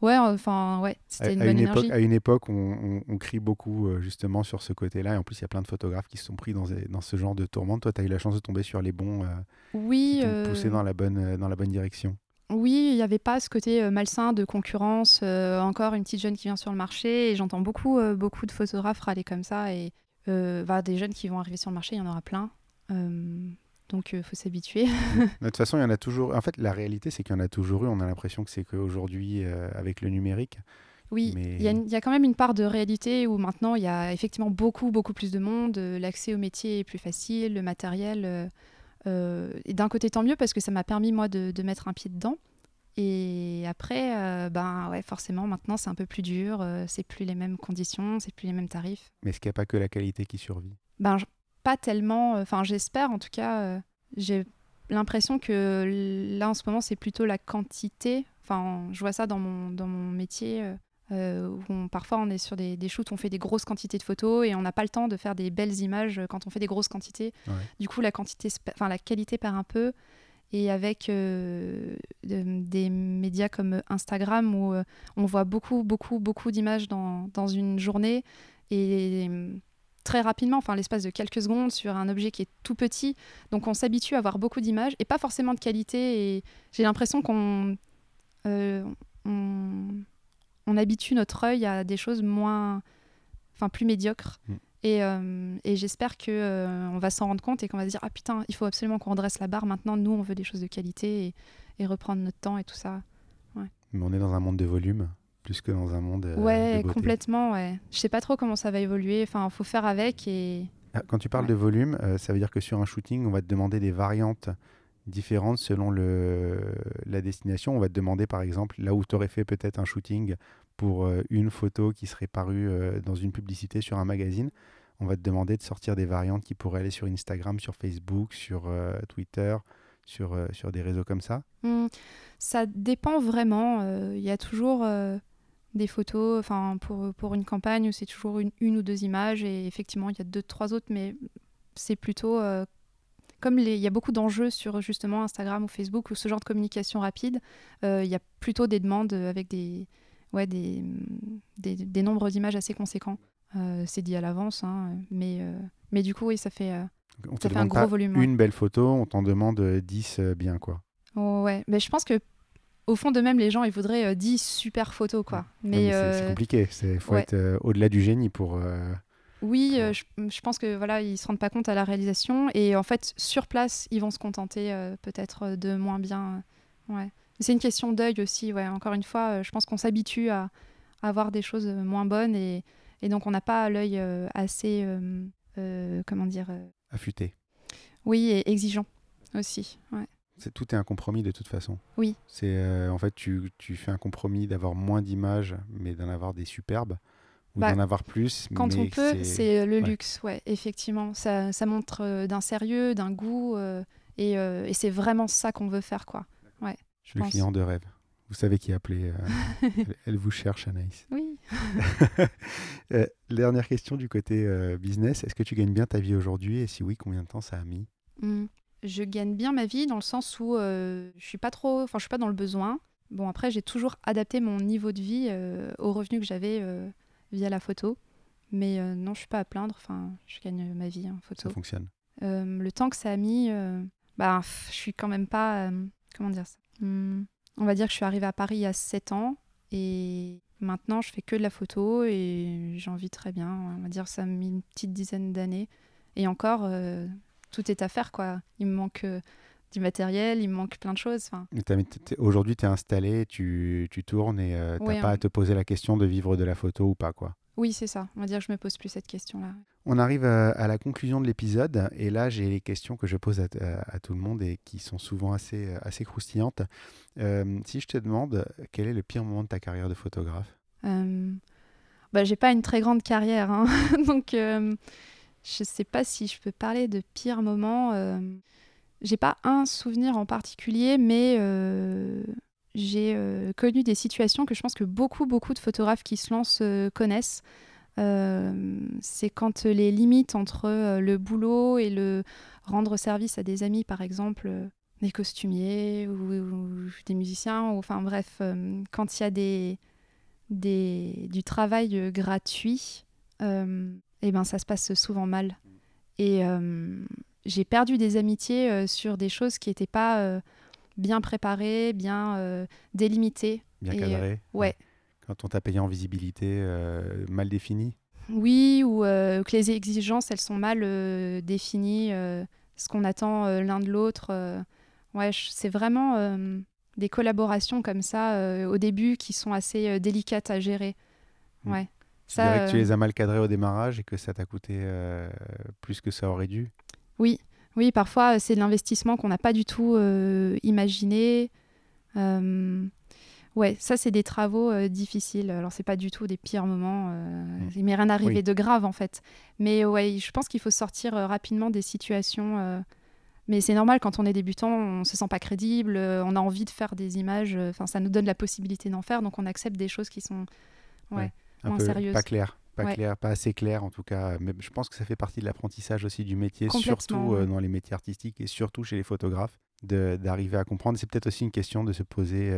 ouais enfin ouais c'était une bonne époque, à une époque on, on, crie beaucoup justement sur ce côté là et en plus il y a plein de photographes qui se sont pris dans, dans ce genre de tourmente. Toi tu as eu la chance de tomber sur les bons oui qui poussé dans la bonne dans la bonne direction oui, il n'y avait pas ce côté euh, malsain de concurrence. Euh, encore une petite jeune qui vient sur le marché et j'entends beaucoup, euh, beaucoup de photographes râler comme ça. Et bah, des jeunes qui vont arriver sur le marché, il y en aura plein. donc il faut s'habituer. de toute façon, il y en a toujours. En fait, la réalité, c'est qu'il y en a toujours eu. On a l'impression que c'est qu'aujourd'hui, avec le numérique, oui, il y, a quand même une part de réalité où maintenant il y a effectivement beaucoup, beaucoup plus de monde, l'accès au métier est plus facile, le matériel. Euh, et d'un côté, tant mieux parce que ça m'a permis moi de, mettre un pied dedans. Et après, ben ouais, forcément, maintenant c'est un peu plus dur, c'est plus les mêmes conditions, c'est plus les mêmes tarifs. Mais est-ce qu'il n'y a pas que la qualité qui survit? Ben pas tellement. Enfin, j'espère en tout cas. j'ai l'impression que là en ce moment c'est plutôt la quantité. Enfin, je vois ça dans mon dans mon métier. Euh, où parfois on est sur des, des, shoots, on fait des grosses quantités de photos et on n'a pas le temps de faire des belles images quand on fait des grosses quantités. Du coup, la, quantité, enfin, la qualité perd un peu. Et avec euh, des médias comme Instagram où euh, on voit beaucoup, beaucoup, beaucoup d'images dans, dans, une journée et très rapidement, enfin l'espace de quelques secondes sur un objet qui est tout petit. Donc on s'habitue à avoir beaucoup d'images et pas forcément de qualité. Et j'ai l'impression qu'on on, on habitue notre œil à des choses moins, enfin plus médiocres. Mm. Et, euh, et j'espère que euh, on va s'en rendre compte et qu'on va se dire ah putain, il faut absolument qu'on redresse la barre. Maintenant, nous, on veut des choses de qualité et, et reprendre notre temps et tout ça. Ouais. Mais on est dans un monde de volume plus que dans un monde. Euh, ouais, complètement. Ouais. Je sais pas trop comment ça va évoluer. Enfin, faut faire avec et. Ah, quand tu parles de volume, ça veut dire que sur un shooting, on va te demander des variantes différentes selon le, la destination. On va te demander par exemple là où tu aurais fait peut-être un shooting pour euh, une photo qui serait parue euh, dans une publicité sur un magazine. On va te demander de sortir des variantes qui pourraient aller sur Instagram, sur Facebook, sur euh, Twitter, sur, sur des réseaux comme ça mmh. Ça dépend vraiment. Il y a toujours des photos pour, pour une campagne où c'est toujours une, une, ou deux images et effectivement il y a deux, trois autres, mais c'est plutôt comme il y a beaucoup d'enjeux sur justement Instagram ou Facebook ou ce genre de communication rapide, euh, il y a plutôt des demandes avec des, ouais, des, des, nombres d'images assez conséquents. Euh, c'est dit à l'avance, hein, mais, euh, mais du coup, oui, ça fait, ça fait un gros volume. Une belle photo, on t'en demande 10 bien, quoi. Oh, ouais, mais je pense que au fond de même, les gens, ils voudraient 10 super photos, quoi. Mais, c'est compliqué, il faut être au-delà du génie pour... Oui, euh, je, pense que voilà, ils se rendent pas compte à la réalisation et en fait sur place, ils vont se contenter euh, peut-être euh, de moins bien. ouais. C'est une question d'œil aussi. Ouais. Encore une fois, je pense qu'on s'habitue à, avoir des choses moins bonnes et, et donc on n'a pas l'œil assez comment dire affûté. Oui, et exigeant aussi. Ouais. Tout est un compromis de toute façon. Oui. C'est en fait tu, tu fais un compromis d'avoir moins d'images mais d'en avoir des superbes ou bah, d'en avoir plus. Quand on peut, c'est le luxe, ouais, effectivement. Ça, ça montre euh, d'un sérieux, d'un goût, euh, et, euh, et c'est vraiment ça qu'on veut faire, quoi. Je suis le client de rêve. Vous savez qui appeler. elle, vous cherche, Anaïs. Oui. dernière question du côté business. Est-ce que tu gagnes bien ta vie aujourd'hui Et si oui, combien de temps ça a mis? Mmh. Je gagne bien ma vie dans le sens où je suis pas trop, enfin je suis pas dans le besoin. Bon après j'ai toujours adapté mon niveau de vie aux revenus que j'avais via la photo. Mais euh, non, je suis pas à plaindre. Enfin, je gagne ma vie en photo. Ça fonctionne. Euh, le temps que ça a mis, euh, bah, je suis quand même pas. comment dire ça? Hmm, On va dire que je suis arrivée à Paris il y a 7 ans et maintenant je fais que de la photo et j'en vis très bien. On va dire que ça a mis une petite dizaine d'années. Et encore, tout est à faire quoi. Il me manque du matériel, il me manque plein de choses. Aujourd'hui, tu es installé, tu, tu tournes et euh, tu n'as pas à te poser la question de vivre de la photo ou pas. quoi. Oui, c'est ça. On va dire que je me pose plus cette question-là. On arrive à, la conclusion de l'épisode et là, j'ai les questions que je pose à, tout le monde et qui sont souvent assez, assez croustillantes. Euh, si je te demande, quel est le pire moment de ta carrière de photographe? Euh, bah, J'ai pas une très grande carrière, hein. donc euh, je sais pas si je peux parler de pire moment. J'ai pas un souvenir en particulier, mais euh, j'ai euh, connu des situations que je pense que beaucoup, beaucoup de photographes qui se lancent euh, connaissent. c'est quand les limites entre le boulot et le rendre service à des amis, par exemple, des costumiers ou, des musiciens, enfin bref, quand il y a du travail gratuit, et ben ça se passe souvent mal. Et j'ai perdu des amitiés euh, sur des choses qui n'étaient pas euh, bien préparées, bien euh, délimitées. Bien cadrées. ouais. Quand on t'a payé en visibilité mal définie Oui, ou que les exigences, elles sont mal définies. ce qu'on attend l'un de l'autre. ouais, c'est vraiment des collaborations comme ça au début qui sont assez délicates à gérer. Mm. Ouais. Tu dirais que tu les as mal cadrés au démarrage et que ça t'a coûté plus que ça aurait dû? Oui, oui, parfois c'est de l'investissement qu'on n'a pas du tout imaginé. Ouais, ça c'est des travaux euh, difficiles. Alors c'est pas du tout des pires moments. Euh, mmh. Il m'est rien arrivé de grave en fait. Mais ouais, je pense qu'il faut sortir euh, rapidement des situations. Mais c'est normal quand on est débutant, on se sent pas crédible, on a envie de faire des images. Enfin, ça nous donne la possibilité d'en faire, donc on accepte des choses qui sont ouais, moins sérieuses. Pas claires, pas clair, pas assez claires en tout cas. Mais je pense que ça fait partie de l'apprentissage aussi du métier, surtout dans les métiers artistiques et surtout chez les photographes, d'arriver à comprendre. C'est peut-être aussi une question de se poser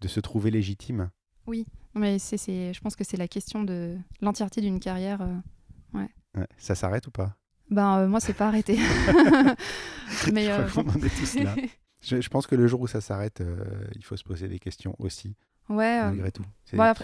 de se trouver légitime. Oui, mais c'est, je pense que c'est la question de l'entièreté d'une carrière. Euh, ouais. Ça s'arrête ou pas? Ben euh, moi, c'est pas arrêté. mais euh, on est tous là. je, pense que le jour où ça s'arrête, il faut se poser des questions aussi. Ouais. Malgré tout.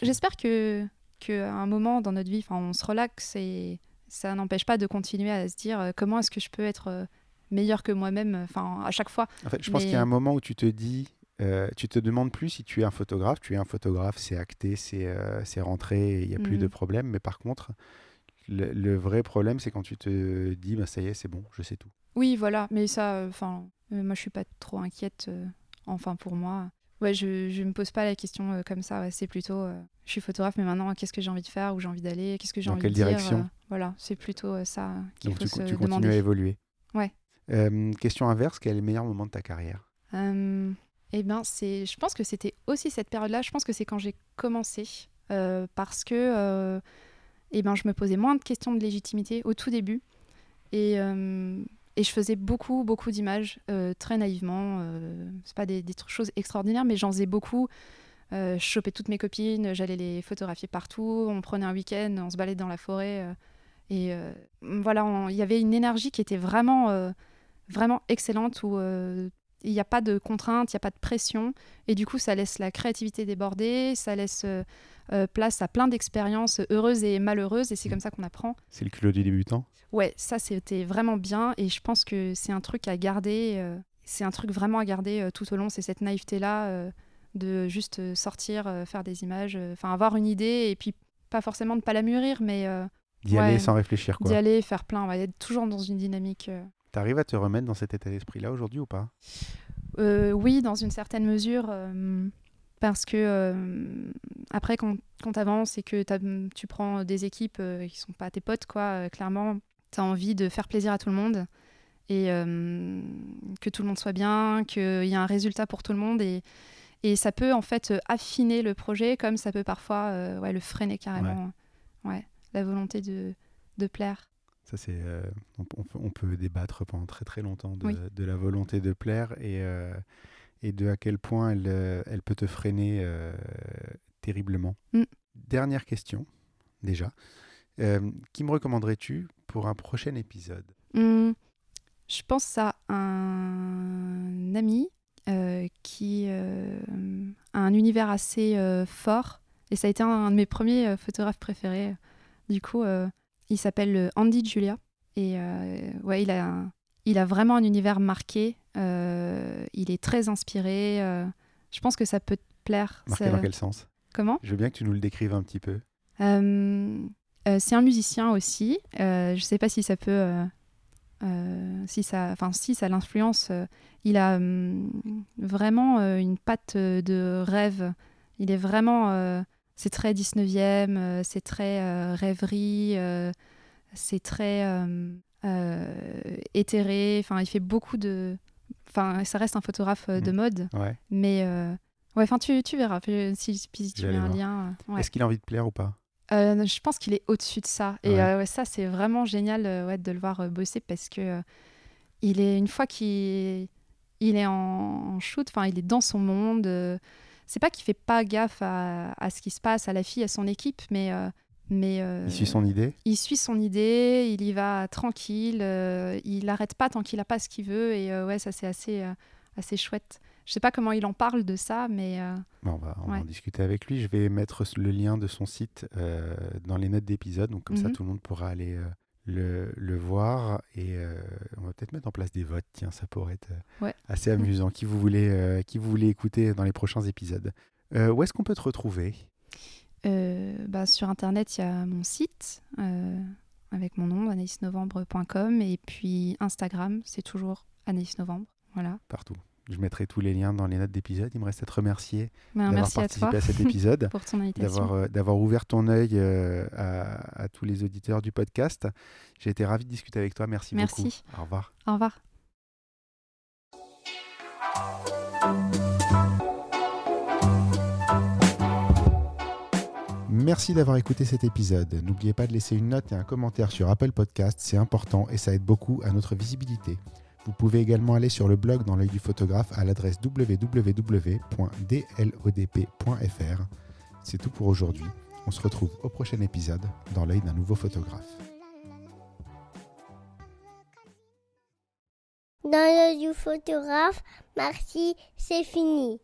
j'espère que qu'à un moment dans notre vie, on se relaxe et ça n'empêche pas de continuer à se dire comment est-ce que je peux être meilleur que moi-même, enfin à chaque fois. En fait, je pense qu'il y a un moment où tu te dis euh, tu te demandes plus si tu es un photographe. Tu es un photographe, c'est acté, c'est euh, rentré, il n'y a plus de mhm. problème. Mais par contre, le, vrai problème, c'est quand tu te dis, bah, ça y est, c'est bon, je sais tout. Oui, voilà. Mais ça, euh, enfin, moi, je suis pas trop inquiète. enfin, pour moi, ouais, je ne me pose pas la question comme ça. c'est plutôt, je suis photographe, mais maintenant, qu'est-ce que j'ai envie de faire, où j'ai envie d'aller, qu'est-ce que j'ai envie de dire. direction Voilà, c'est plutôt ça qu'il faut tu, se tu continues à évoluer. Ouais. question inverse, quel est le meilleur moment de ta carrière? Eh bien, c'est, je pense que c'était aussi cette période-là. Je pense que c'est quand j'ai commencé, euh, parce que euh, eh ben, je me posais moins de questions de légitimité au tout début. Et, euh, et je faisais beaucoup, beaucoup d'images, très naïvement. c'est pas des, des, choses extraordinaires, mais j'en faisais beaucoup. je chopais toutes mes copines, j'allais les photographier partout. On prenait un week-end, on se baladait dans la forêt. et voilà, il y avait une énergie qui était vraiment, vraiment excellente où il n'y a pas de contraintes, il n'y a pas de pression. Et du coup, ça laisse la créativité déborder, ça laisse euh, euh, place à plein d'expériences heureuses et malheureuses. Et c'est comme ça qu'on apprend. C'est le culot du débutant Ouais, ça, c'était vraiment bien. Et je pense que c'est un truc à garder. Euh, c'est un truc vraiment à garder tout au long. C'est cette naïveté-là de juste sortir, faire des images, enfin avoir une idée et puis pas forcément de pas la mûrir, mais. D'y aller sans réfléchir, quoi. D'y aller, faire plein, va être toujours dans une dynamique. T'arrives à te remettre dans cet état d'esprit-là aujourd'hui ou pas? Euh, Oui, dans une certaine mesure. Euh, parce que euh, après, quand, quand tu avances et que tu prends des équipes qui sont pas tes potes, quoi, clairement, tu as envie de faire plaisir à tout le monde et que tout le monde soit bien, qu'il y ait un résultat pour tout le monde. Et, et ça peut en fait affiner le projet comme ça peut parfois ouais, le freiner carrément. Ouais. la volonté de, de plaire. Ça, c'est, euh, on, peut débattre pendant très très longtemps de, la volonté de plaire et, euh, et de à quel point elle, euh, elle peut te freiner terriblement. Mm. Dernière question, déjà. qui me recommanderais-tu pour un prochain épisode mm. Je pense à un ami qui a un univers assez fort et ça a été un de mes premiers photographes préférés. Du coup, il s'appelle euh, Andy Julia. Et euh, ouais, il a, il a vraiment un univers marqué. Euh, il est très inspiré. je pense que ça peut te plaire. Marqué dans quel sens? Comment? Je veux bien que tu nous le décrives un petit peu. C'est un musicien aussi. je ne sais pas si ça peut. si ça, enfin, si ça l'influence, il a hum, vraiment une patte de rêve. Il est vraiment c'est très 19e, euh, c'est très euh, rêverie, euh, c'est très éthéré. Enfin, il fait beaucoup de. Enfin, ça reste un photographe de mmh. mode. Mais ouais, enfin, tu, tu verras si, si tu mets un lien. Est-ce qu'il a envie de plaire ou pas? Je pense qu'il est au-dessus de ça. Et ça, c'est vraiment génial ouais, de le voir bosser parce que il est une fois qu'il il est en, shoot, enfin, il est dans son monde c'est pas qu'il fait pas gaffe à, ce qui se passe, à la fille, à son équipe, mais. Euh, mais euh, il suit son idée Il suit son idée, il y va tranquille, euh, il n'arrête pas tant qu'il n'a pas ce qu'il veut, et ouais, ça c'est assez, assez chouette. Je sais pas comment il en parle de ça, mais. on va, en discuter avec lui. Je vais mettre le lien de son site dans les notes d'épisode, donc comme ça mhm. tout le monde pourra aller le, le voir et euh, on va peut-être mettre en place des votes. Tiens, ça pourrait être euh, Ouais. assez amusant. qui, vous voulez, euh, qui vous voulez écouter dans les prochains épisodes? Euh, Où est-ce qu'on peut te retrouver? Euh, bah, sur Internet, il y a mon site euh, avec mon nom, anaïsnovembre.com. Et puis Instagram, c'est toujours Anaïs Novembre. Voilà. Partout. Je mettrai tous les liens dans les notes d'épisode. Il me reste à te remercier Bah, d'avoir à participé toi à, cet épisode. pour ton invitation. d'avoir euh, d'avoir ouvert ton œil euh, à, à tous les auditeurs du podcast. J'ai été ravi de discuter avec toi. Merci, Merci. beaucoup. Au revoir. Au revoir. Merci d'avoir écouté cet épisode. N'oubliez pas de laisser une note et un commentaire sur Apple Podcast, c'est important et ça aide beaucoup à notre visibilité. Vous pouvez également aller sur le blog dans l'œil du photographe à l'adresse www.dlodp.fr. C'est tout pour aujourd'hui. On se retrouve au prochain épisode dans l'œil d'un nouveau photographe. Dans l'œil du photographe, merci, c'est fini.